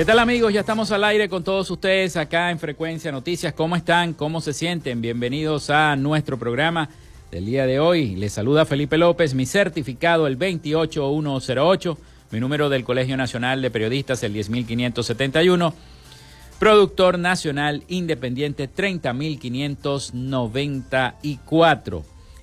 ¿Qué tal amigos? Ya estamos al aire con todos ustedes acá en Frecuencia Noticias. ¿Cómo están? ¿Cómo se sienten? Bienvenidos a nuestro programa del día de hoy. Les saluda Felipe López, mi certificado el 28108, mi número del Colegio Nacional de Periodistas el 10571, productor nacional independiente 30594.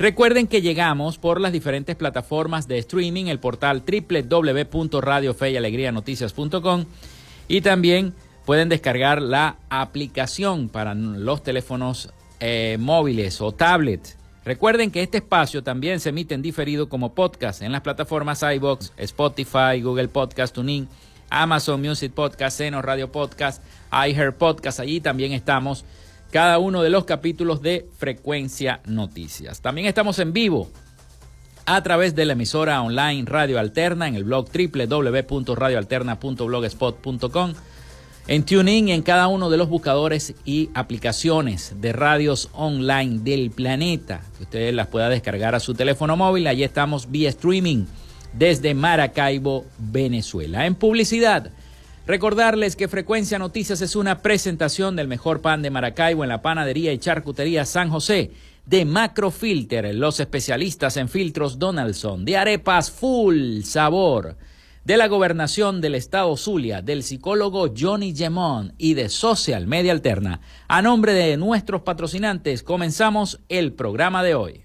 Recuerden que llegamos por las diferentes plataformas de streaming, el portal www.radiofeyalegrianoticias.com y también pueden descargar la aplicación para los teléfonos eh, móviles o tablet. Recuerden que este espacio también se emite en diferido como podcast en las plataformas iBox, Spotify, Google Podcast, TuneIn, Amazon Music Podcast, Seno Radio Podcast, iHeart Podcast. Allí también estamos cada uno de los capítulos de Frecuencia Noticias. También estamos en vivo a través de la emisora online Radio Alterna en el blog www.radioalterna.blogspot.com, en TuneIn en cada uno de los buscadores y aplicaciones de radios online del planeta, que ustedes las pueda descargar a su teléfono móvil. Allí estamos vía streaming desde Maracaibo, Venezuela. En publicidad Recordarles que Frecuencia Noticias es una presentación del mejor pan de Maracaibo en la panadería y charcutería San José, de Macrofilter, los especialistas en filtros Donaldson, de arepas full sabor, de la gobernación del estado Zulia, del psicólogo Johnny Gemón y de Social Media Alterna. A nombre de nuestros patrocinantes, comenzamos el programa de hoy.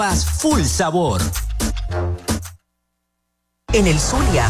full sabor. En el Zulia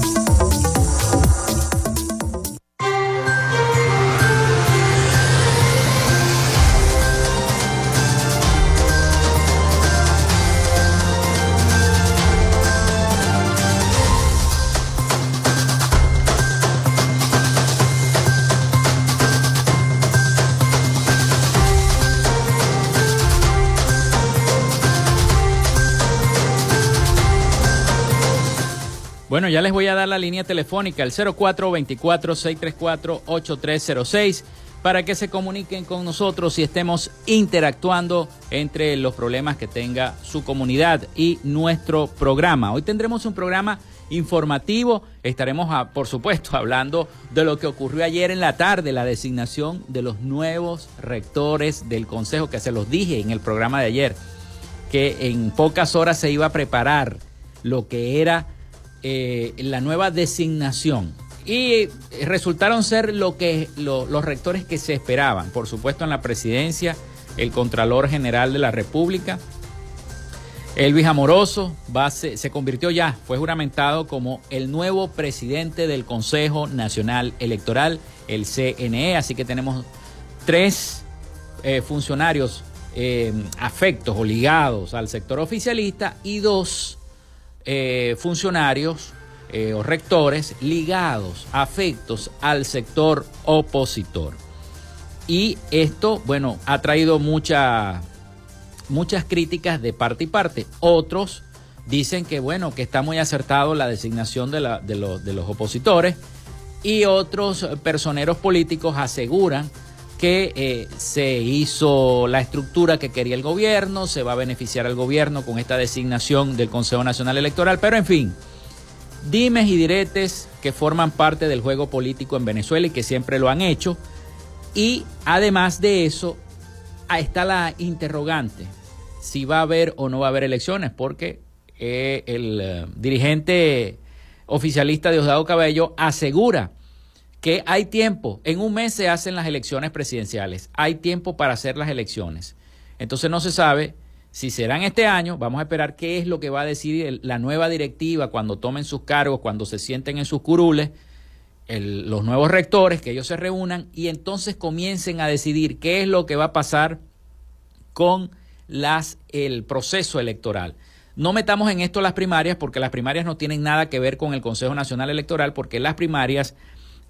Bueno, ya les voy a dar la línea telefónica, el 0424-634-8306, para que se comuniquen con nosotros y estemos interactuando entre los problemas que tenga su comunidad y nuestro programa. Hoy tendremos un programa informativo, estaremos, ah, por supuesto, hablando de lo que ocurrió ayer en la tarde, la designación de los nuevos rectores del Consejo, que se los dije en el programa de ayer, que en pocas horas se iba a preparar lo que era eh, la nueva designación y resultaron ser lo que los rectores que se esperaban. Por supuesto, en la presidencia, el Contralor General de la República, Elvis Amoroso, se, convirtió ya, fue juramentado como el nuevo presidente del Consejo Nacional Electoral, el CNE. Así que tenemos tres eh, funcionarios eh, afectos o ligados al sector oficialista y dos eh, funcionarios eh, o rectores ligados, afectos al sector opositor. Y esto, bueno, ha traído mucha, muchas críticas de parte y parte. Otros dicen que, bueno, que está muy acertado la designación de, la, de, los, de los opositores. Y otros personeros políticos aseguran que eh, se hizo la estructura que quería el gobierno, se va a beneficiar al gobierno con esta designación del Consejo Nacional Electoral, pero en fin, dimes y diretes que forman parte del juego político en Venezuela y que siempre lo han hecho. Y además de eso, está la interrogante, si va a haber o no va a haber elecciones, porque eh, el eh, dirigente oficialista Diosdado Cabello asegura que hay tiempo, en un mes se hacen las elecciones presidenciales, hay tiempo para hacer las elecciones. Entonces no se sabe si serán este año, vamos a esperar qué es lo que va a decidir la nueva directiva cuando tomen sus cargos, cuando se sienten en sus curules, los nuevos rectores, que ellos se reúnan y entonces comiencen a decidir qué es lo que va a pasar con el proceso electoral. No metamos en esto las primarias porque las primarias no tienen nada que ver con el Consejo Nacional Electoral porque las primarias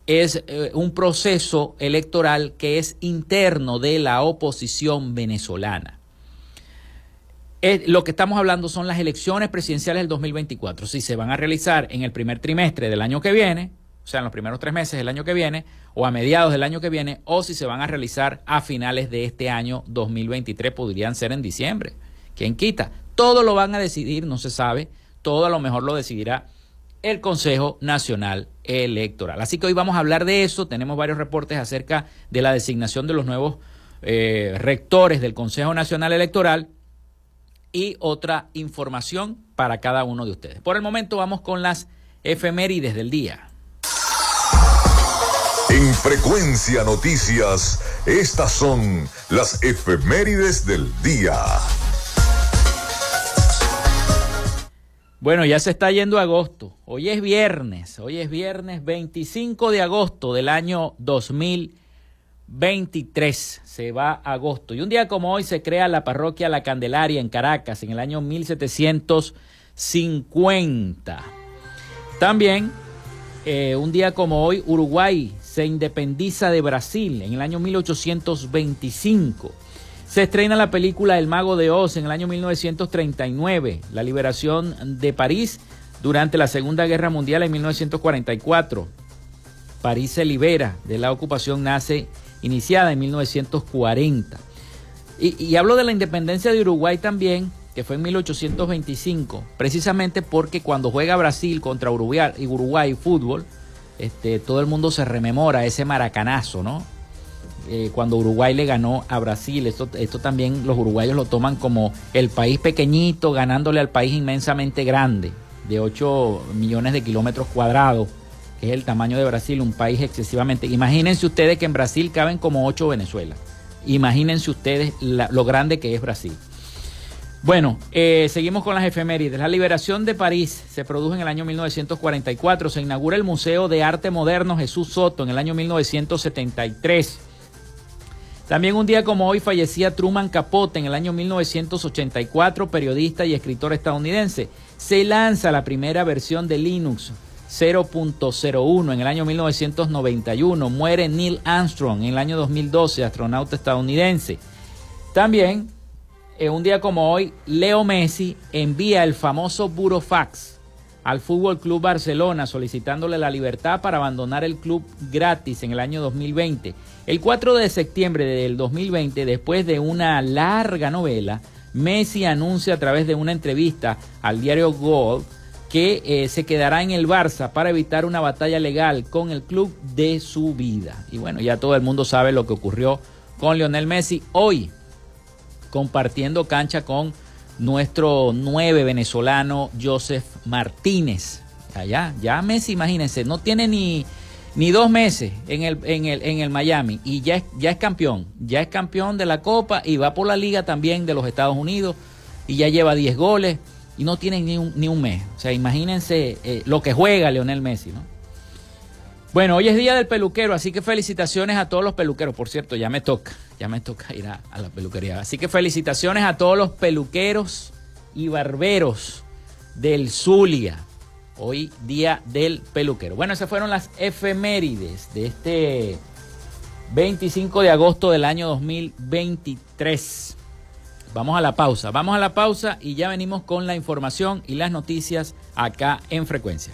es eh, un proceso electoral que es interno de la oposición venezolana lo que estamos hablando son las elecciones presidenciales del 2024. Si se van a realizar en el primer trimestre del año que viene, o sea, en los primeros tres meses del año que viene, o a mediados del año que viene, o si se van a realizar a finales de este año 2023, podrían ser en diciembre. ¿Quién quita? Todo lo van a decidir, no se sabe, todo a lo mejor lo decidirá el Consejo Nacional Electoral. Así que hoy vamos a hablar de eso, tenemos varios reportes acerca de la designación de los nuevos eh, rectores del Consejo Nacional Electoral y otra información para cada uno de ustedes. Por el momento vamos con las efemérides del día. En frecuencia noticias, estas son las efemérides del día. Bueno, ya se está yendo agosto. Hoy es viernes, hoy es viernes 25 de agosto del año 2020. 23 se va agosto. Y un día como hoy se crea la parroquia La Candelaria en Caracas en el año 1750. También eh, un día como hoy Uruguay se independiza de Brasil en el año 1825. Se estrena la película El Mago de Oz en el año 1939. La liberación de París durante la Segunda Guerra Mundial en 1944. París se libera de la ocupación nace iniciada en 1940. Y, hablo de la independencia de Uruguay también, que fue en 1825, precisamente porque cuando juega Brasil contra Uruguay y Uruguay fútbol, este, todo el mundo se rememora ese maracanazo, ¿no? Eh, cuando Uruguay le ganó a Brasil, esto, esto también los uruguayos lo toman como el país pequeñito ganándole al país inmensamente grande, de 8 millones de kilómetros cuadrados es el tamaño de Brasil, un país excesivamente. Imagínense ustedes que en Brasil caben como ocho Venezuela. Imagínense ustedes lo grande que es Brasil. Bueno, eh, seguimos con las efemérides. La liberación de París se produjo en el año 1944. Se inaugura el Museo de Arte Moderno Jesús Soto en el año 1973. También un día como hoy fallecía Truman Capote en el año 1984, periodista y escritor estadounidense. Se lanza la primera versión de Linux 0.01 en el año 1991. Muere Neil Armstrong en el año 2012, astronauta estadounidense. También, en un día como hoy, Leo Messi envía el famoso burofax al Fútbol Club Barcelona solicitándole la libertad para abandonar el club gratis en el año 2020. El 4 de septiembre del 2020, después de una larga novela, Messi anuncia a través de una entrevista al diario Gold que eh, se quedará en el Barça para evitar una batalla legal con el club de su vida. Y bueno, ya todo el mundo sabe lo que ocurrió con Lionel Messi hoy, compartiendo cancha con nuestro nueve venezolano Joseph Martínez. Allá, ya Messi, imagínense, no tiene ni, ni dos meses en el, en el, en el Miami y ya es, ya es campeón, ya es campeón de la Copa y va por la Liga también de los Estados Unidos y ya lleva 10 goles y no tienen ni un, ni un mes. O sea, imagínense eh, lo que juega Leonel Messi, ¿no? Bueno, hoy es día del peluquero, así que felicitaciones a todos los peluqueros. Por cierto, ya me toca, ya me toca ir a, la peluquería. Así que felicitaciones a todos los peluqueros y barberos del Zulia. Hoy día del peluquero. Bueno, esas fueron las efemérides de este 25 de agosto del año 2023. Vamos a la pausa, vamos a la pausa y ya venimos con la información y las noticias acá en frecuencia.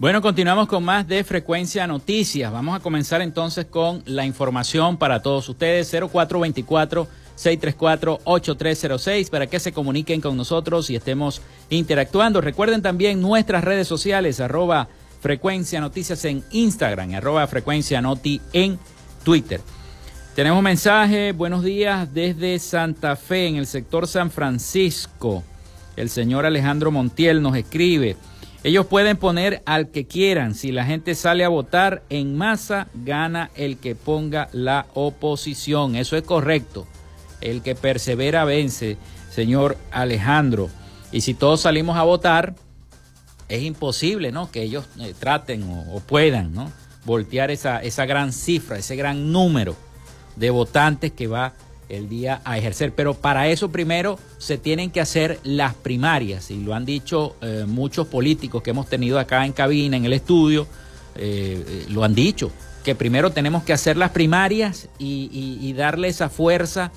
Bueno, continuamos con más de Frecuencia Noticias. Vamos a comenzar entonces con la información para todos ustedes. 0424-634-8306 para que se comuniquen con nosotros y estemos interactuando. Recuerden también nuestras redes sociales, arroba Frecuencia Noticias en Instagram, arroba Frecuencia Noti en Twitter. Tenemos un mensaje, buenos días desde Santa Fe, en el sector San Francisco. El señor Alejandro Montiel nos escribe. Ellos pueden poner al que quieran. Si la gente sale a votar en masa, gana el que ponga la oposición. Eso es correcto. El que persevera vence, señor Alejandro. Y si todos salimos a votar, es imposible, ¿no? Que ellos eh, traten o, puedan, ¿no? Voltear esa, esa gran cifra, ese gran número de votantes que va el día a ejercer. Pero para eso primero se tienen que hacer las primarias y lo han dicho eh, muchos políticos que hemos tenido acá en cabina, en el estudio, eh, eh, lo han dicho, que primero tenemos que hacer las primarias y, darle esa fuerza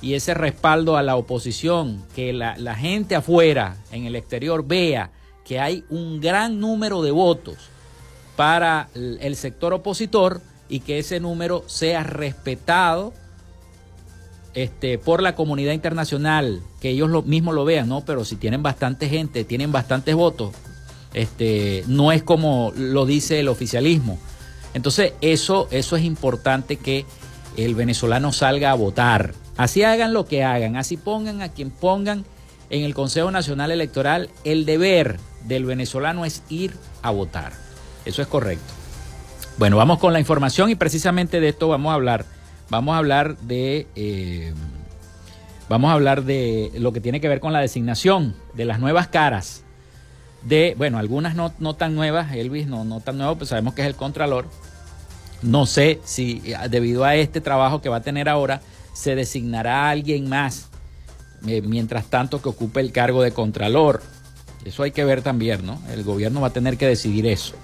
y ese respaldo a la oposición, que la, la gente afuera, en el exterior, vea que hay un gran número de votos para el sector opositor y que ese número sea respetado este, por la comunidad internacional, que ellos lo, mismos lo vean, ¿no? Pero si tienen bastante gente, tienen bastantes votos, este, no es como lo dice el oficialismo. Entonces, eso, eso es importante que el venezolano salga a votar. Así hagan lo que hagan, así pongan a quien pongan en el Consejo Nacional Electoral, el deber del venezolano es ir a votar. Eso es correcto. Bueno, vamos con la información y precisamente de esto vamos a hablar vamos a hablar de eh, vamos a hablar de lo que tiene que ver con la designación de las nuevas caras de, bueno, algunas no, no tan nuevas, Elvis no, no tan nuevo, pues sabemos que es el Contralor. No sé si debido a este trabajo que va a tener ahora, se designará a alguien más, eh, mientras tanto que ocupe el cargo de Contralor. Eso hay que ver también, ¿no? El gobierno va a tener que decidir eso.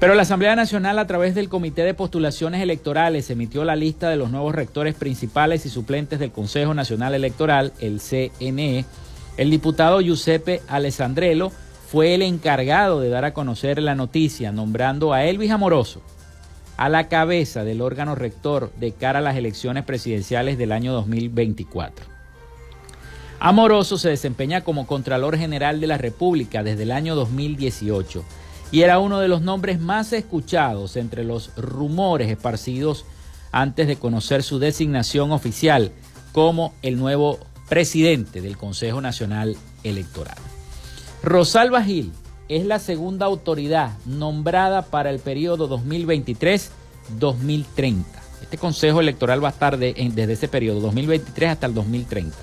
Pero la Asamblea Nacional, a través del Comité de Postulaciones Electorales, emitió la lista de los nuevos rectores principales y suplentes del Consejo Nacional Electoral, el CNE. El diputado Giuseppe Alessandrello fue el encargado de dar a conocer la noticia, nombrando a Elvis Amoroso a la cabeza del órgano rector de cara a las elecciones presidenciales del año 2024. Amoroso se desempeña como Contralor General de la República desde el año 2018 y era uno de los nombres más escuchados entre los rumores esparcidos antes de conocer su designación oficial como el nuevo presidente del Consejo Nacional Electoral. Rosalba Gil es la segunda autoridad nombrada para el periodo 2023-2030. Este Consejo Electoral va a estar desde ese periodo, 2023 hasta el 2030.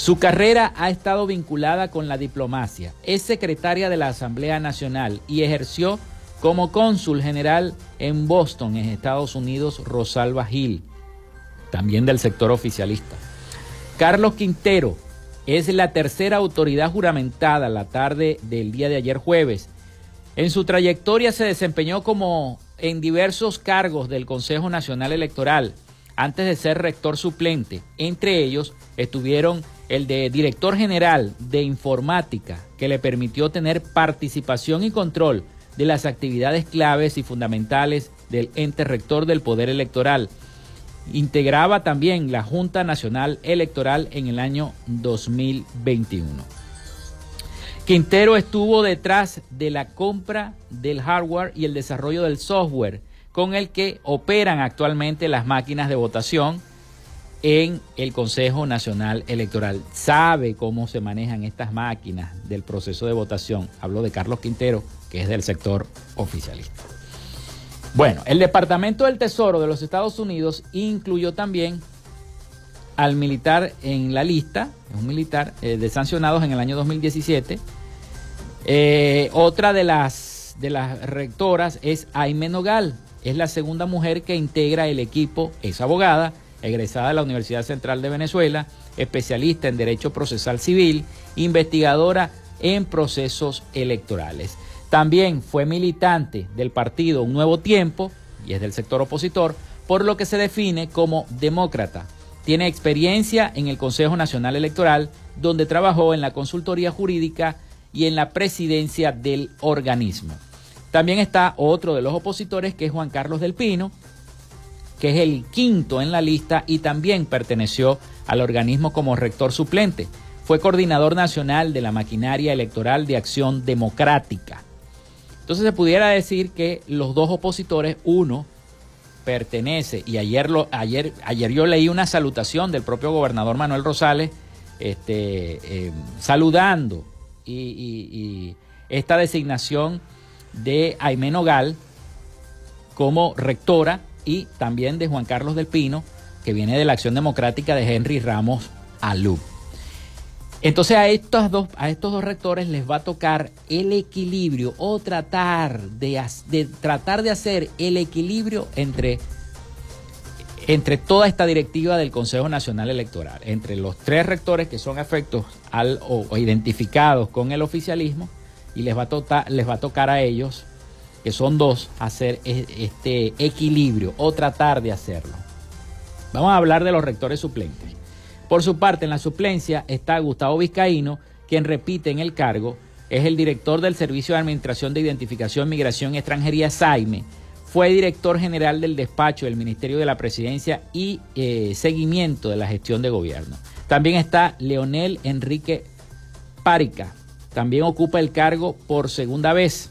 Su carrera ha estado vinculada con la diplomacia. Es secretaria de la Asamblea Nacional y ejerció como cónsul general en Boston, en Estados Unidos, Rosalba Gil, también del sector oficialista. Carlos Quintero es la tercera autoridad juramentada la tarde del día de ayer jueves. En su trayectoria se desempeñó como en diversos cargos del Consejo Nacional Electoral antes de ser rector suplente. Entre ellos estuvieron el de director general de informática, que le permitió tener participación y control de las actividades claves y fundamentales del ente rector del Poder Electoral. Integraba también la Junta Nacional Electoral en el año 2021. Quintero estuvo detrás de la compra del hardware y el desarrollo del software con el que operan actualmente las máquinas de votación en el Consejo Nacional Electoral. Sabe cómo se manejan estas máquinas del proceso de votación. Hablo de Carlos Quintero, que es del sector oficialista. Bueno, el Departamento del Tesoro de los Estados Unidos incluyó también al militar en la lista, un militar eh, de sancionados en el año 2017. Eh, otra de las, de las rectoras es Aime Nogal, es la segunda mujer que integra el equipo, es abogada, egresada de la Universidad Central de Venezuela, especialista en Derecho Procesal Civil, investigadora en procesos electorales. También fue militante del partido Un Nuevo Tiempo, y es del sector opositor, por lo que se define como demócrata. Tiene experiencia en el Consejo Nacional Electoral, donde trabajó en la consultoría jurídica y en la presidencia del organismo. También está otro de los opositores, que es Juan Carlos del Pino, que es el quinto en la lista y también perteneció al organismo como rector suplente. Fue coordinador nacional de la maquinaria electoral de acción democrática. Entonces se pudiera decir que los dos opositores, uno pertenece, y ayer, ayer, ayer yo leí una salutación del propio gobernador Manuel Rosales, este, eh, saludando y, esta designación de Aimé Nogal como rectora y también de Juan Carlos del Pino, que viene de la Acción Democrática de Henry Ramos Alú. Entonces a estos, dos, a estos dos rectores les va a tocar el equilibrio o tratar de, tratar de hacer el equilibrio entre, entre toda esta directiva del Consejo Nacional Electoral, entre los tres rectores que son afectos al, o, identificados con el oficialismo, y les va, a les va a tocar a ellos que son dos, hacer e, este equilibrio o tratar de hacerlo. Vamos a hablar de los rectores suplentes. Por su parte, en la suplencia está Gustavo Vizcaíno, quien repite en el cargo, es el director del Servicio de Administración de Identificación, Migración y Extranjería, SAIME. Fue director general del despacho del Ministerio de la Presidencia y eh, seguimiento de la gestión de gobierno. También está Leonel Enrique Párica. También ocupa el cargo por segunda vez.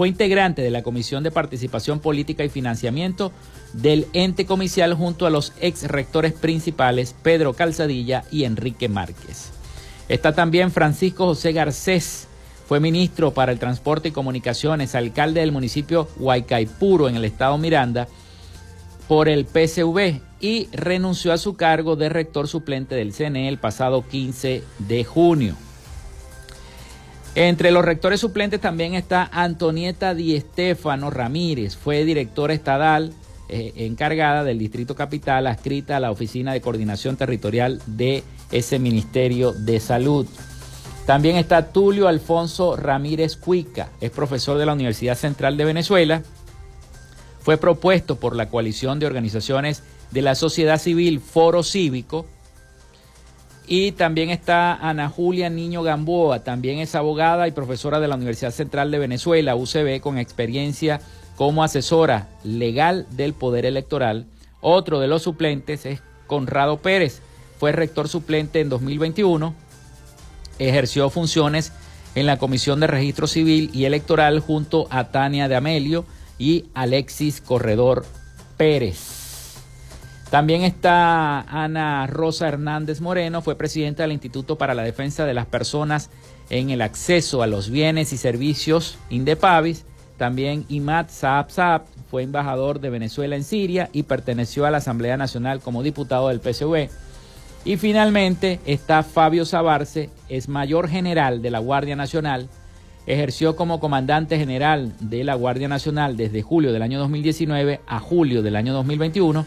Fue integrante de la Comisión de Participación Política y Financiamiento del ente comicial junto a los ex rectores principales Pedro Calzadilla y Enrique Márquez. Está también Francisco José Garcés, fue ministro para el Transporte y Comunicaciones, alcalde del municipio Huaycaipuro en el estado Miranda por el PCV y renunció a su cargo de rector suplente del CNE el pasado 15 de junio. Entre los rectores suplentes también está Antonieta Di Estefano Ramírez, fue directora estatal eh, encargada del Distrito Capital, adscrita a la Oficina de Coordinación Territorial de ese Ministerio de Salud. También está Tulio Alfonso Ramírez Cuica, es profesor de la Universidad Central de Venezuela. Fue propuesto por la coalición de organizaciones de la sociedad civil Foro Cívico y también está Ana Julia Niño Gamboa, también es abogada y profesora de la Universidad Central de Venezuela, UCB, con experiencia como asesora legal del Poder Electoral. Otro de los suplentes es Conrado Pérez, fue rector suplente en 2021, ejerció funciones en la Comisión de Registro Civil y Electoral junto a Tania de Amelio y Alexis Corredor Pérez. También está Ana Rosa Hernández Moreno, fue presidenta del Instituto para la Defensa de las Personas en el Acceso a los Bienes y Servicios, INDEPAVIS. También Imad Saab Saab fue embajador de Venezuela en Siria y perteneció a la Asamblea Nacional como diputado del PSV. Y finalmente está Fabio Sabarce, es mayor general de la Guardia Nacional, ejerció como comandante general de la Guardia Nacional desde julio del año 2019 a julio del año 2021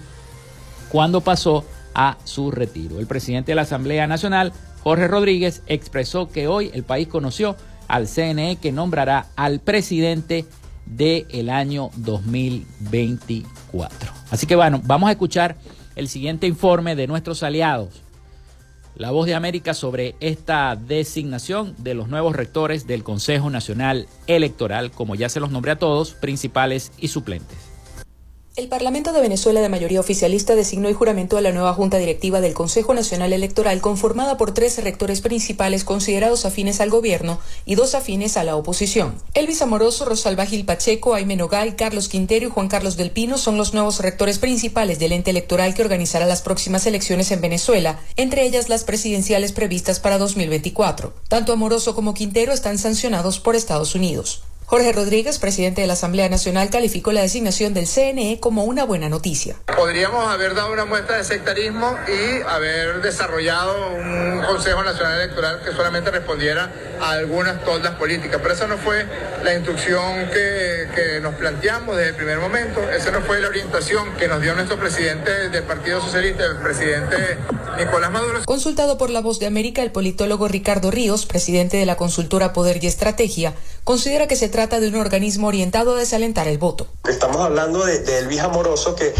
cuando pasó a su retiro. El presidente de la Asamblea Nacional, Jorge Rodríguez, expresó que hoy el país conoció al CNE que nombrará al presidente del año 2024. Así que bueno, vamos a escuchar el siguiente informe de nuestros aliados. La voz de América sobre esta designación de los nuevos rectores del Consejo Nacional Electoral, como ya se los nombré a todos, principales y suplentes. El Parlamento de Venezuela de mayoría oficialista designó y juramentó a la nueva Junta Directiva del Consejo Nacional Electoral conformada por tres rectores principales considerados afines al gobierno y dos afines a la oposición. Elvis Amoroso, Rosalba Gil Pacheco, Aime Nogal, Carlos Quintero y Juan Carlos del Pino son los nuevos rectores principales del ente electoral que organizará las próximas elecciones en Venezuela, entre ellas las presidenciales previstas para 2024. Tanto Amoroso como Quintero están sancionados por Estados Unidos. Jorge Rodríguez, presidente de la Asamblea Nacional, calificó la designación del CNE como una buena noticia. Podríamos haber dado una muestra de sectarismo y haber desarrollado un Consejo Nacional Electoral que solamente respondiera a algunas toldas políticas, pero esa no fue la instrucción que, que nos planteamos desde el primer momento, esa no fue la orientación que nos dio nuestro presidente del Partido Socialista, el presidente Nicolás Maduro. Consultado por La Voz de América, el politólogo Ricardo Ríos, presidente de la consultora Poder y Estrategia, considera que se trata de un organismo orientado a desalentar el voto. Estamos hablando de, de Elvis Amoroso que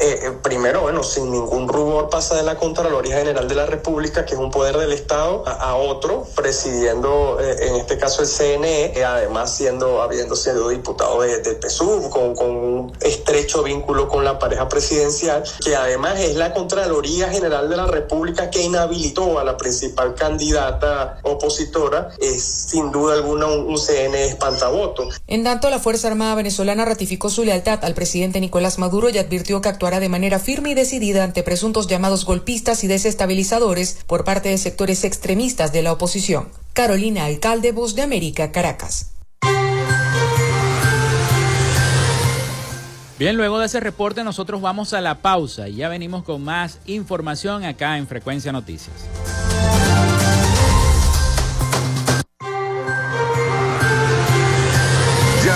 eh, eh, primero, bueno, sin ningún rubor pasa de la Contraloría General de la República, que es un poder del Estado, a, otro, presidiendo eh, en este caso el CNE, además siendo, habiendo sido diputado de, de PSUV, con, con, un estrecho vínculo con la pareja presidencial, que además es la Contraloría General de la República que inhabilitó a la principal candidata opositora, es sin duda alguna un, un CNE espantavoto. En tanto, la Fuerza Armada venezolana ratificó su lealtad al presidente Nicolás Maduro y advirtió que actuará de manera firme y decidida ante presuntos llamados golpistas y desestabilizadores por parte de sectores extremistas de la oposición. Carolina Alcalde, Voz de América, Caracas. Bien, luego de ese reporte nosotros vamos a la pausa y ya venimos con más información acá en Frecuencia Noticias.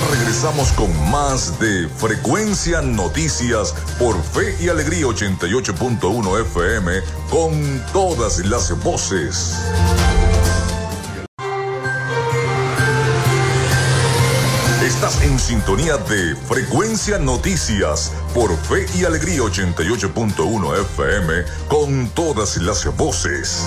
Regresamos con más de Frecuencia Noticias por Fe y Alegría 88.1 FM con todas las voces. Estás en sintonía de Frecuencia Noticias por Fe y Alegría 88.1 FM con todas las voces.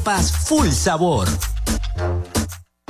arepas full sabor.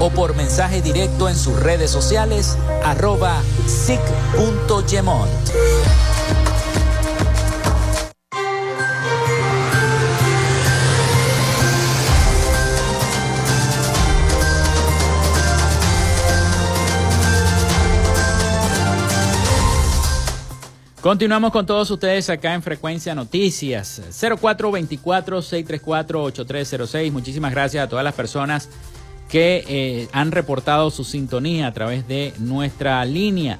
o por mensaje directo en sus redes sociales arroba sic.gemont. Continuamos con todos ustedes acá en Frecuencia Noticias 0424-634-8306. Muchísimas gracias a todas las personas que eh, han reportado su sintonía a través de nuestra línea.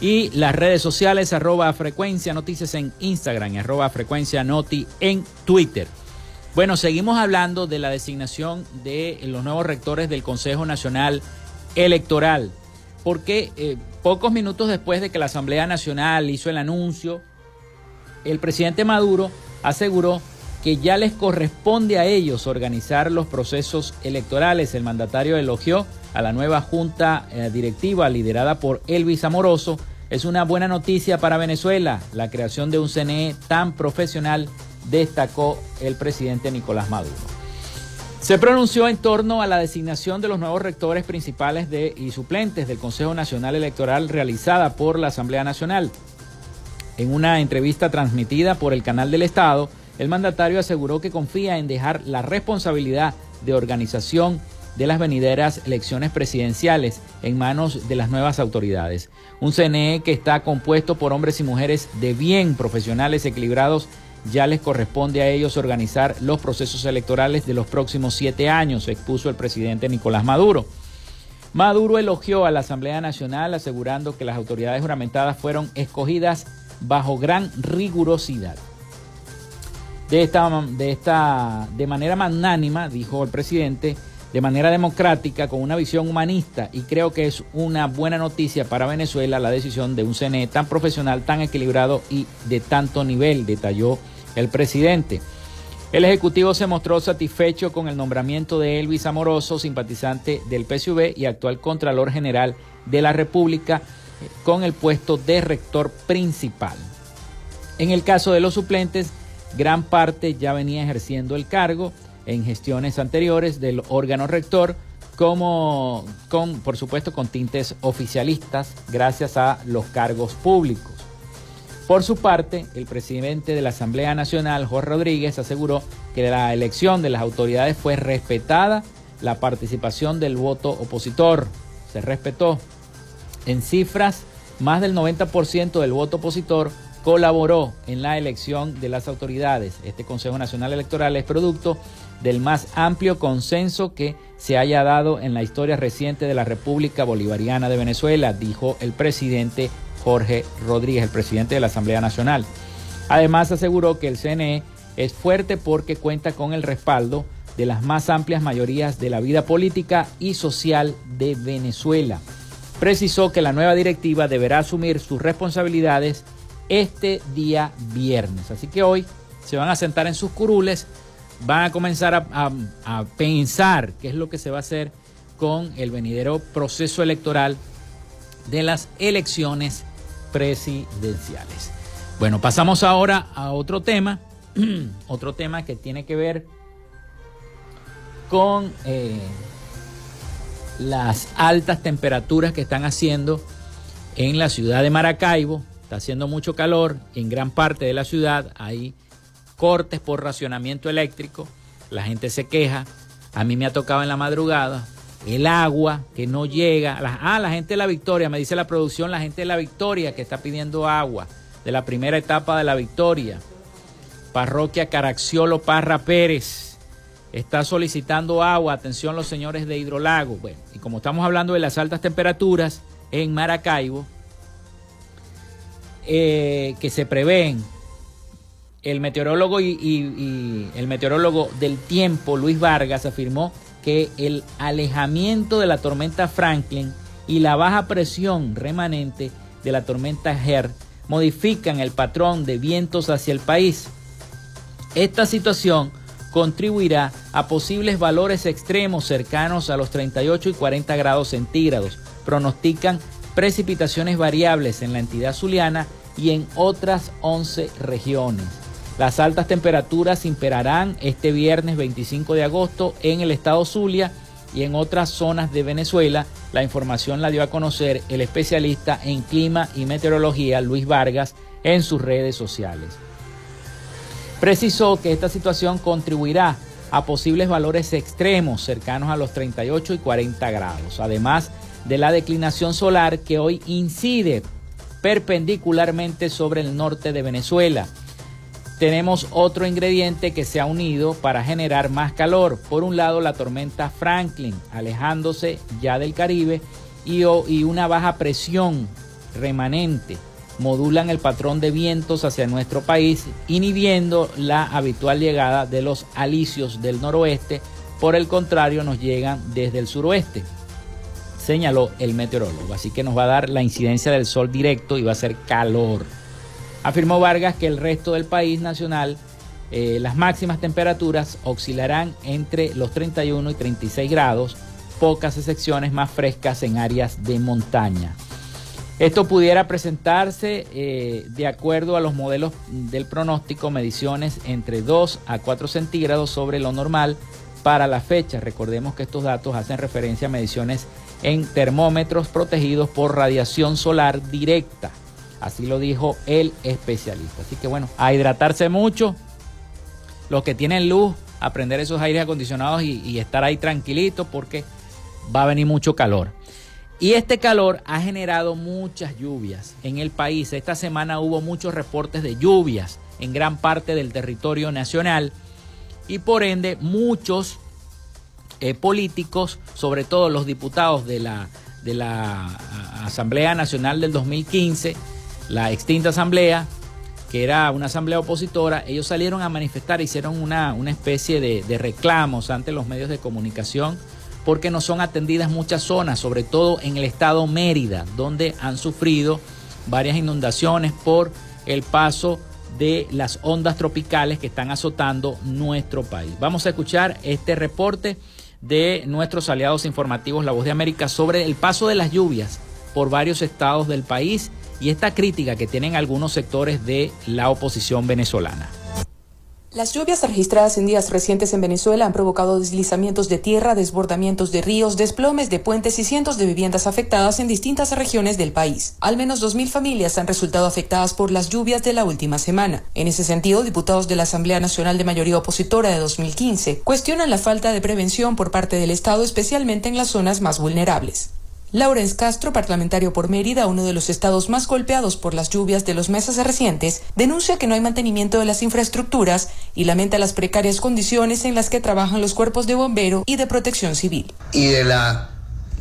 Y las redes sociales, arroba frecuencia noticias en Instagram arroba frecuencia noti en Twitter. Bueno, seguimos hablando de la designación de los nuevos rectores del Consejo Nacional Electoral. Porque eh, pocos minutos después de que la Asamblea Nacional hizo el anuncio, el presidente Maduro aseguró que ya les corresponde a ellos organizar los procesos electorales. El mandatario elogió a la nueva junta eh, directiva liderada por Elvis Amoroso. Es una buena noticia para Venezuela la creación de un CNE tan profesional, destacó el presidente Nicolás Maduro. Se pronunció en torno a la designación de los nuevos rectores principales y suplentes del Consejo Nacional Electoral realizada por la Asamblea Nacional. En una entrevista transmitida por el canal del Estado, el mandatario aseguró que confía en dejar la responsabilidad de organización de las venideras elecciones presidenciales en manos de las nuevas autoridades. Un CNE que está compuesto por hombres y mujeres de bien, profesionales, equilibrados, ya les corresponde a ellos organizar los procesos electorales de los próximos siete años, expuso el presidente Nicolás Maduro. Maduro elogió a la Asamblea Nacional asegurando que las autoridades juramentadas fueron escogidas bajo gran rigurosidad de esta, de esta, de manera magnánima, dijo el presidente, de manera democrática, con una visión humanista, y creo que es una buena noticia para Venezuela la decisión de un CNE tan profesional, tan equilibrado y de tanto nivel, detalló el presidente. El Ejecutivo se mostró satisfecho con el nombramiento de Elvis Amoroso, simpatizante del PSV y actual Contralor General de la República, con el puesto de rector principal. En el caso de los suplentes, gran parte ya venía ejerciendo el cargo en gestiones anteriores del órgano rector, como con, por supuesto, con tintes oficialistas, gracias a los cargos públicos. Por su parte, el presidente de la Asamblea Nacional, Jorge Rodríguez, aseguró que la elección de las autoridades fue respetada, la participación del voto opositor se respetó. En cifras, más del 90% del voto opositor colaboró en la elección de las autoridades. Este Consejo Nacional Electoral es producto del más amplio consenso que se haya dado en la historia reciente de la República Bolivariana de Venezuela, dijo el presidente Jorge Rodríguez, el presidente de la Asamblea Nacional. Además aseguró que el CNE es fuerte porque cuenta con el respaldo de las más amplias mayorías de la vida política y social de Venezuela. Precisó que la nueva directiva deberá asumir sus responsabilidades este día viernes. Así que hoy se van a sentar en sus curules, van a comenzar a, pensar qué es lo que se va a hacer con el venidero proceso electoral de las elecciones presidenciales. Bueno, pasamos ahora a otro tema, otro tema que tiene que ver con eh, las altas temperaturas que están haciendo en la ciudad de Maracaibo. Está haciendo mucho calor en gran parte de la ciudad. Hay cortes por racionamiento eléctrico. La gente se queja. A mí me ha tocado en la madrugada. El agua que no llega. ah, la gente de la Victoria, me dice la producción, la gente de la Victoria que está pidiendo agua. De la primera etapa de la Victoria. Parroquia Caracciolo Parra Pérez está solicitando agua. Atención los señores de Hidrolago. Bueno, y como estamos hablando de las altas temperaturas en Maracaibo, eh, que se prevén, el meteorólogo y, el meteorólogo del tiempo, Luis Vargas, afirmó que el alejamiento de la tormenta Franklin y la baja presión remanente de la tormenta Her modifican el patrón de vientos hacia el país. Esta situación contribuirá a posibles valores extremos cercanos a los 38 y 40 grados centígrados. Pronostican precipitaciones variables en la entidad zuliana y en otras 11 regiones. Las altas temperaturas imperarán este viernes 25 de agosto en el estado Zulia y en otras zonas de Venezuela. La información la dio a conocer el especialista en clima y meteorología Luis Vargas en sus redes sociales. Precisó que esta situación contribuirá a posibles valores extremos cercanos a los 38 y 40 grados, además de la declinación solar que hoy incide perpendicularmente sobre el norte de Venezuela. Tenemos otro ingrediente que se ha unido para generar más calor. Por un lado, la tormenta Franklin, alejándose ya del Caribe, y, y una baja presión remanente modulan el patrón de vientos hacia nuestro país, inhibiendo la habitual llegada de los alisios del noroeste. Por el contrario, nos llegan desde el suroeste, señaló el meteorólogo. Así que nos va a dar la incidencia del sol directo y va a ser calor. Afirmó Vargas que el resto del país nacional, eh, las máximas temperaturas oscilarán entre los 31 y 36 grados, pocas excepciones más frescas en áreas de montaña. Esto pudiera presentarse eh, de acuerdo a los modelos del pronóstico, mediciones entre 2 a 4 centígrados sobre lo normal para la fecha. Recordemos que estos datos hacen referencia a mediciones en termómetros protegidos por radiación solar directa. Así lo dijo el especialista. Así que bueno, a hidratarse mucho. Los que tienen luz, aprender esos aires acondicionados y, estar ahí tranquilitos porque va a venir mucho calor. Y este calor ha generado muchas lluvias en el país. Esta semana hubo muchos reportes de lluvias en gran parte del territorio nacional y por ende muchos eh, políticos, sobre todo los diputados de la, de la Asamblea Nacional del 2015, la extinta Asamblea, que era una asamblea opositora, ellos salieron a manifestar, hicieron una, una especie de, de reclamos ante los medios de comunicación porque no son atendidas muchas zonas, sobre todo en el estado Mérida, donde han sufrido varias inundaciones por el paso de las ondas tropicales que están azotando nuestro país. Vamos a escuchar este reporte de nuestros aliados informativos La Voz de América sobre el paso de las lluvias por varios estados del país y esta crítica que tienen algunos sectores de la oposición venezolana. Las lluvias registradas en días recientes en Venezuela han provocado deslizamientos de tierra, desbordamientos de ríos, desplomes de puentes y cientos de viviendas afectadas en distintas regiones del país. Al menos 2.000 familias han resultado afectadas por las lluvias de la última semana. En ese sentido, diputados de la Asamblea Nacional de Mayoría Opositora de 2015 cuestionan la falta de prevención por parte del Estado, especialmente en las zonas más vulnerables. Laurence Castro, parlamentario por Mérida, uno de los estados más golpeados por las lluvias de los meses recientes, denuncia que no hay mantenimiento de las infraestructuras y lamenta las precarias condiciones en las que trabajan los cuerpos de bombero y de protección civil. Y de la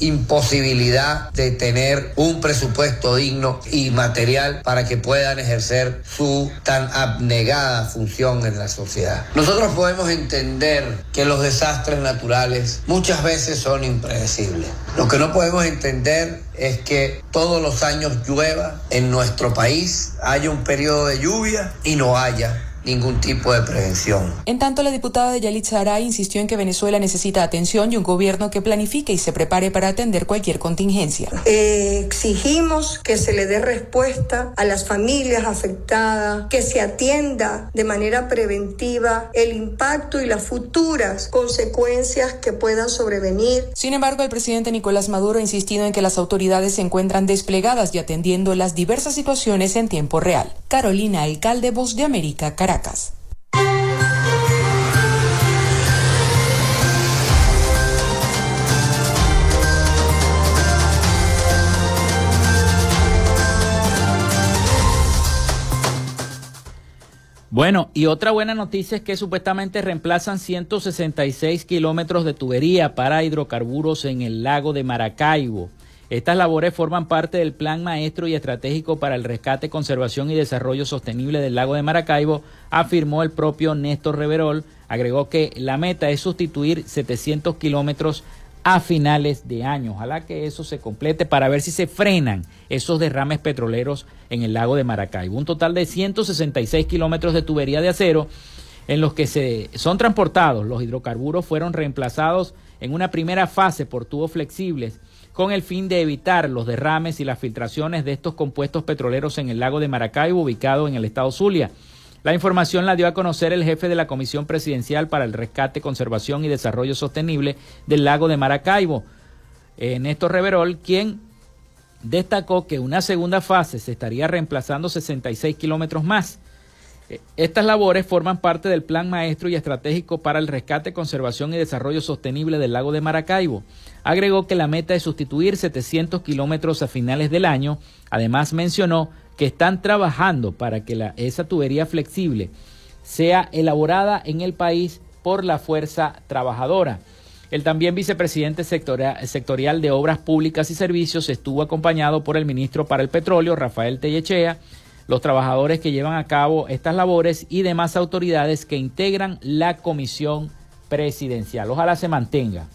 imposibilidad de tener un presupuesto digno y material para que puedan ejercer su tan abnegada función en la sociedad. Nosotros podemos entender que los desastres naturales muchas veces son impredecibles. Lo que no podemos entender es que todos los años llueva en nuestro país, haya un periodo de lluvia y no haya ningún tipo de prevención. En tanto, la diputada de Yalitza Aray insistió en que Venezuela necesita atención y un gobierno que planifique y se prepare para atender cualquier contingencia. Eh, exigimos que se le dé respuesta a las familias afectadas, que se atienda de manera preventiva el impacto y las futuras consecuencias que puedan sobrevenir. Sin embargo, el presidente Nicolás Maduro ha insistido en que las autoridades se encuentran desplegadas y atendiendo las diversas situaciones en tiempo real. Carolina, alcalde Voz de América, Caracas. Bueno, y otra buena noticia es que supuestamente reemplazan 166 kilómetros de tubería para hidrocarburos en el lago de Maracaibo. Estas labores forman parte del Plan Maestro y Estratégico para el Rescate, Conservación y Desarrollo Sostenible del lago de Maracaibo, afirmó el propio Néstor Reverol. Agregó que la meta es sustituir 700 kilómetros a finales de año. Ojalá que eso se complete para ver si se frenan esos derrames petroleros en el lago de Maracaibo. Un total de 166 kilómetros de tubería de acero en los que se son transportados los hidrocarburos fueron reemplazados en una primera fase por tubos flexibles con el fin de evitar los derrames y las filtraciones de estos compuestos petroleros en el lago de Maracaibo ubicado en el estado Zulia. La información la dio a conocer el jefe de la Comisión Presidencial para el Rescate, Conservación y Desarrollo Sostenible del lago de Maracaibo, eh, Néstor Reverol, quien destacó que una segunda fase se estaría reemplazando 66 kilómetros más. Estas labores forman parte del Plan Maestro y Estratégico para el Rescate, Conservación y Desarrollo Sostenible del lago de Maracaibo. Agregó que la meta es sustituir 700 kilómetros a finales del año. Además mencionó que están trabajando para que la, esa tubería flexible sea elaborada en el país por la fuerza trabajadora. El también vicepresidente sectorial de Obras Públicas y Servicios estuvo acompañado por el ministro para el Petróleo, Rafael Tellechea, los trabajadores que llevan a cabo estas labores y demás autoridades que integran la comisión presidencial. Ojalá se mantenga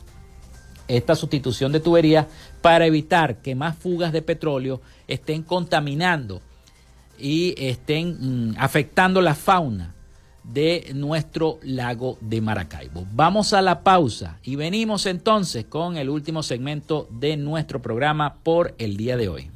esta sustitución de tuberías para evitar que más fugas de petróleo estén contaminando y estén mm, afectando la fauna de nuestro lago de Maracaibo. Vamos a la pausa y venimos entonces con el último segmento de nuestro programa por el día de hoy.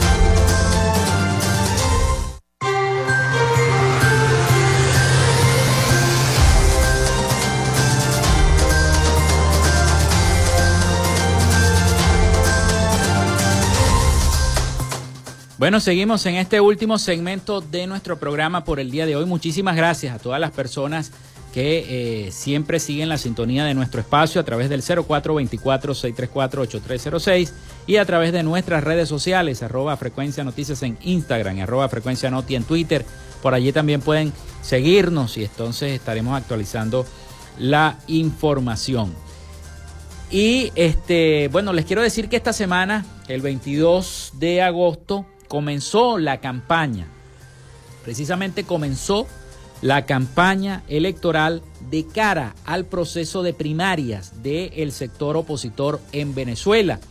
Bueno, seguimos en este último segmento de nuestro programa por el día de hoy. Muchísimas gracias a todas las personas que eh, siempre siguen la sintonía de nuestro espacio a través del 0424-634-8306 y a través de nuestras redes sociales, arroba frecuencia noticias en Instagram, arroba frecuencia noti en Twitter. Por allí también pueden seguirnos y entonces estaremos actualizando la información. Y este, bueno, les quiero decir que esta semana, el 22 de agosto, comenzó la campaña, precisamente comenzó la campaña electoral de cara al proceso de primarias del sector opositor en Venezuela.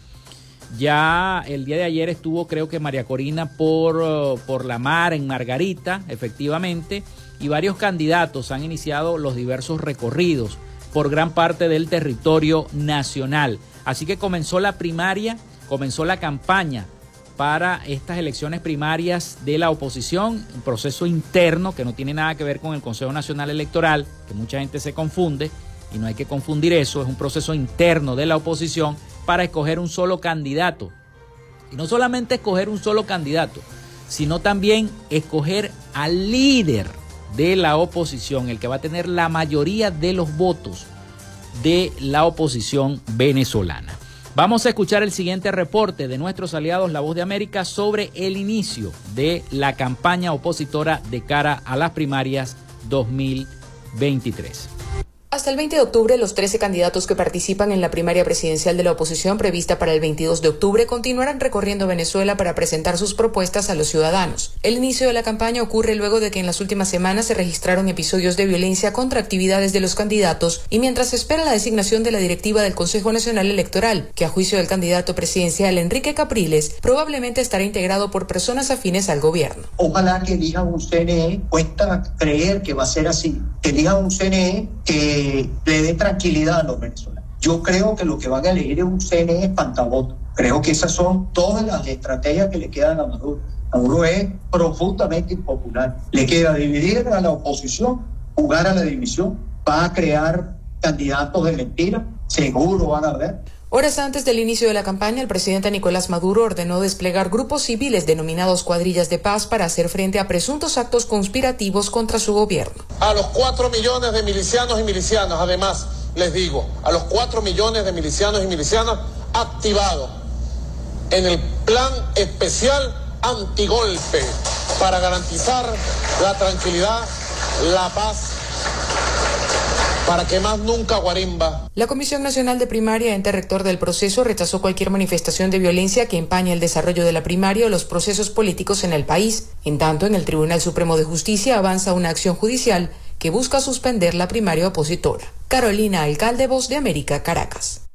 Ya el día de ayer estuvo, creo que María Corina por, uh, por la mar en Margarita, efectivamente, y varios candidatos han iniciado los diversos recorridos por gran parte del territorio nacional. Así que comenzó la primaria, comenzó la campaña para estas elecciones primarias de la oposición, un proceso interno que no tiene nada que ver con el Consejo Nacional Electoral, que mucha gente se confunde y no hay que confundir eso, es un proceso interno de la oposición para escoger un solo candidato. Y no solamente escoger un solo candidato, sino también escoger al líder de la oposición, el que va a tener la mayoría de los votos de la oposición venezolana. Vamos a escuchar el siguiente reporte de nuestros aliados La Voz de América sobre el inicio de la campaña opositora de cara a las primarias 2020. 2023. Hasta el 20 de octubre, los 13 candidatos que participan en la primaria presidencial de la oposición prevista para el 22 de octubre continuarán recorriendo Venezuela para presentar sus propuestas a los ciudadanos. El inicio de la campaña ocurre luego de que en las últimas semanas se registraron episodios de violencia contra actividades de los candidatos y mientras se espera la designación de la directiva del Consejo Nacional Electoral, que a juicio del candidato presidencial Enrique Capriles probablemente estará integrado por personas afines al gobierno. Ojalá que elijan un CNE, cuesta creer que va a ser así, que elijan un CNE que le dé tranquilidad a los venezolanos. Yo creo que lo que van a elegir es un CNE espantaboto. Creo que esas son todas las estrategias que le quedan a Maduro. Maduro es profundamente impopular. Le queda dividir a la oposición, jugar a la división, va a crear candidatos de mentira, seguro van a ver. Horas antes del inicio de la campaña, el presidente Nicolás Maduro ordenó desplegar grupos civiles denominados cuadrillas de paz para hacer frente a presuntos actos conspirativos contra su gobierno. A los cuatro millones de milicianos y milicianas, además, les digo, a los cuatro millones de milicianos y milicianas activados en el plan especial antigolpe para garantizar la tranquilidad, la paz para que más nunca Guarimba. La Comisión Nacional de Primaria, ente rector del proceso, rechazó cualquier manifestación de violencia que empañe el desarrollo de la primaria o los procesos políticos en el país. En tanto, en el Tribunal Supremo de Justicia avanza una acción judicial que busca suspender la primaria opositora. Carolina Alcalde, Voz de América, Caracas.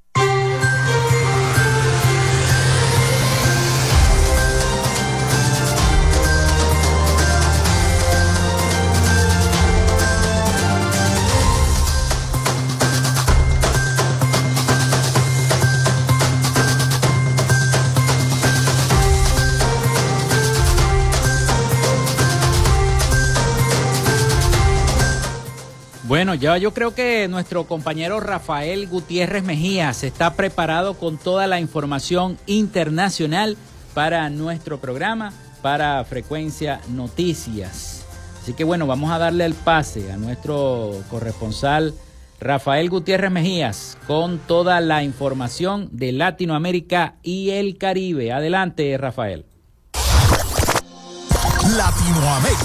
Ya yo creo que nuestro compañero Rafael Gutiérrez Mejías está preparado con toda la información internacional para nuestro programa, para Frecuencia Noticias. Así que bueno, vamos a darle el pase a nuestro corresponsal Rafael Gutiérrez Mejías con toda la información de Latinoamérica y el Caribe. Adelante, Rafael. Latinoamérica.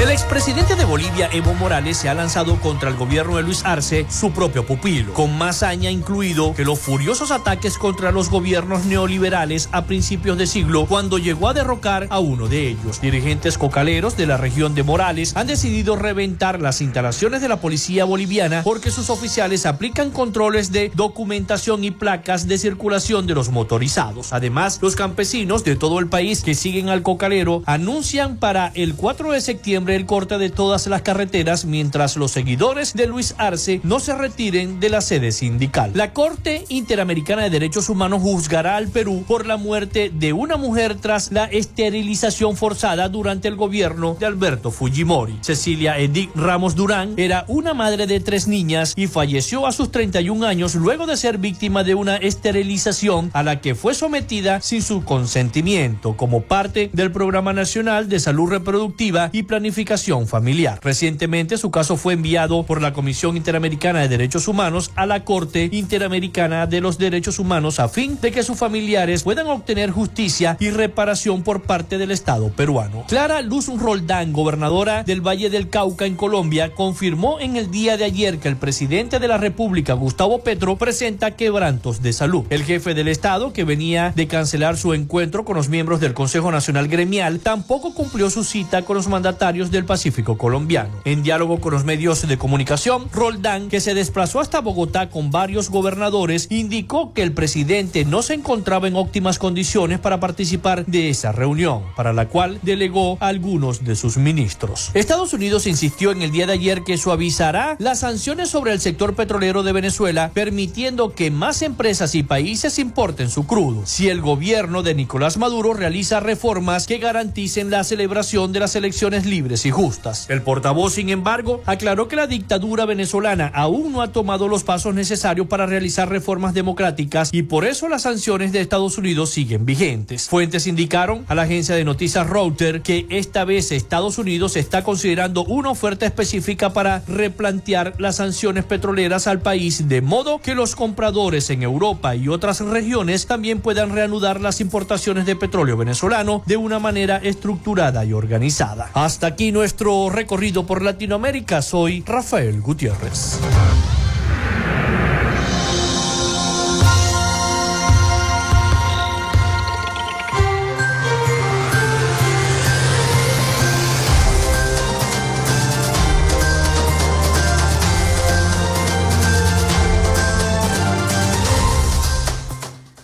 El expresidente de Bolivia, Evo Morales, se ha lanzado contra el gobierno de Luis Arce, su propio pupilo, con más haña incluido que los furiosos ataques contra los gobiernos neoliberales a principios de siglo, cuando llegó a derrocar a uno de ellos. Dirigentes cocaleros de la región de Morales han decidido reventar las instalaciones de la policía boliviana porque sus oficiales aplican controles de documentación y placas de circulación de los motorizados. Además, los campesinos de todo el país que siguen al cocalero anuncian para el 4 de septiembre el corte de todas las carreteras mientras los seguidores de Luis Arce no se retiren de la sede sindical. La Corte Interamericana de Derechos Humanos juzgará al Perú por la muerte de una mujer tras la esterilización forzada durante el gobierno de Alberto Fujimori. Cecilia Edith Ramos Durán era una madre de tres niñas y falleció a sus 31 años luego de ser víctima de una esterilización a la que fue sometida sin su consentimiento como parte del Programa Nacional de Salud Reproductiva y Planificación familiar. Recientemente su caso fue enviado por la Comisión Interamericana de Derechos Humanos a la Corte Interamericana de los Derechos Humanos a fin de que sus familiares puedan obtener justicia y reparación por parte del Estado peruano. Clara Luz Roldán, gobernadora del Valle del Cauca en Colombia, confirmó en el día de ayer que el presidente de la República, Gustavo Petro, presenta quebrantos de salud. El jefe del Estado, que venía de cancelar su encuentro con los miembros del Consejo Nacional Gremial, tampoco cumplió su cita con los mandatarios del Pacífico colombiano. En diálogo con los medios de comunicación, Roldán, que se desplazó hasta Bogotá con varios gobernadores, indicó que el presidente no se encontraba en óptimas condiciones para participar de esa reunión, para la cual delegó algunos de sus ministros. Estados Unidos insistió en el día de ayer que suavizará las sanciones sobre el sector petrolero de Venezuela, permitiendo que más empresas y países importen su crudo, si el gobierno de Nicolás Maduro realiza reformas que garanticen la celebración de las elecciones libres y justas. El portavoz, sin embargo, aclaró que la dictadura venezolana aún no ha tomado los pasos necesarios para realizar reformas democráticas y por eso las sanciones de Estados Unidos siguen vigentes. Fuentes indicaron a la agencia de noticias Reuters que esta vez Estados Unidos está considerando una oferta específica para replantear las sanciones petroleras al país de modo que los compradores en Europa y otras regiones también puedan reanudar las importaciones de petróleo venezolano de una manera estructurada y organizada. Hasta aquí nuestro recorrido por Latinoamérica. Soy Rafael Gutiérrez.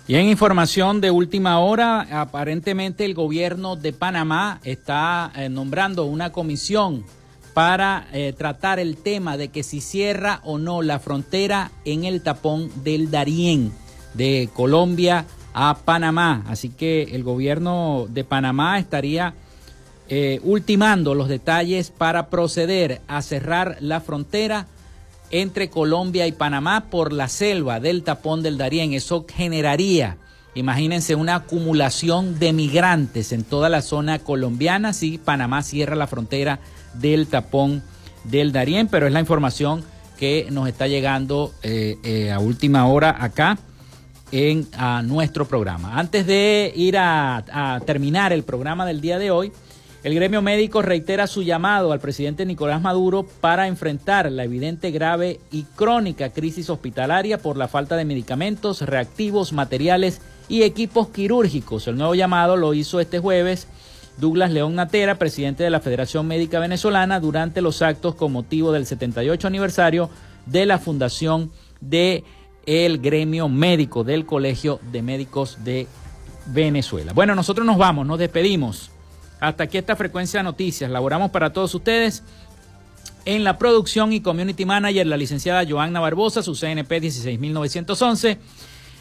Y en información de última hora, aparentemente el gobierno de Panamá está eh, nombrando una comisión para eh, tratar el tema de que si cierra o no la frontera en el tapón del Darién de Colombia a Panamá. Así que el gobierno de Panamá estaría eh, ultimando los detalles para proceder a cerrar la frontera entre Colombia y Panamá por la selva del tapón del Darién. Eso generaría, imagínense, una acumulación de migrantes en toda la zona colombiana si Panamá cierra la frontera del tapón del Darién, pero es la información que nos está llegando eh, eh, a última hora acá en nuestro programa. Antes de ir a terminar el programa del día de hoy, el gremio médico reitera su llamado al presidente Nicolás Maduro para enfrentar la evidente grave y crónica crisis hospitalaria por la falta de medicamentos, reactivos, materiales y equipos quirúrgicos. El nuevo llamado lo hizo este jueves Douglas León Natera, presidente de la Federación Médica Venezolana, durante los actos con motivo del 78 aniversario de la fundación de el gremio médico del Colegio de Médicos de Venezuela. Bueno, nosotros nos vamos, nos despedimos. Hasta aquí esta frecuencia de noticias. Laboramos para todos ustedes. En la producción y community manager, la licenciada Joanna Barbosa, su CNP 16911.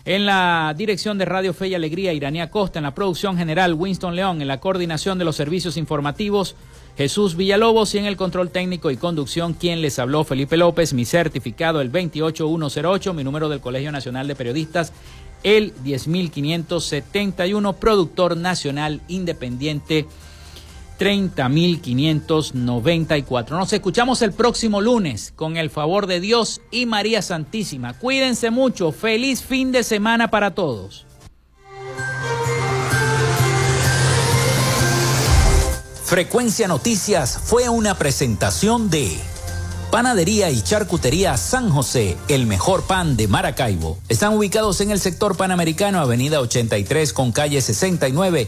En la dirección de Radio Fe y Alegría, Iranía Costa. En la producción general, Winston León. En la coordinación de los servicios informativos, Jesús Villalobos. Y en el control técnico y conducción, quien les habló, Felipe López. Mi certificado, el 28108. Mi número del Colegio Nacional de Periodistas, el 10571. Productor nacional independiente 30.594. Nos escuchamos el próximo lunes con el favor de Dios y María Santísima. Cuídense mucho. Feliz fin de semana para todos. Frecuencia Noticias fue una presentación de Panadería y Charcutería San José, el mejor pan de Maracaibo. Están ubicados en el sector panamericano, Avenida 83 con calle 69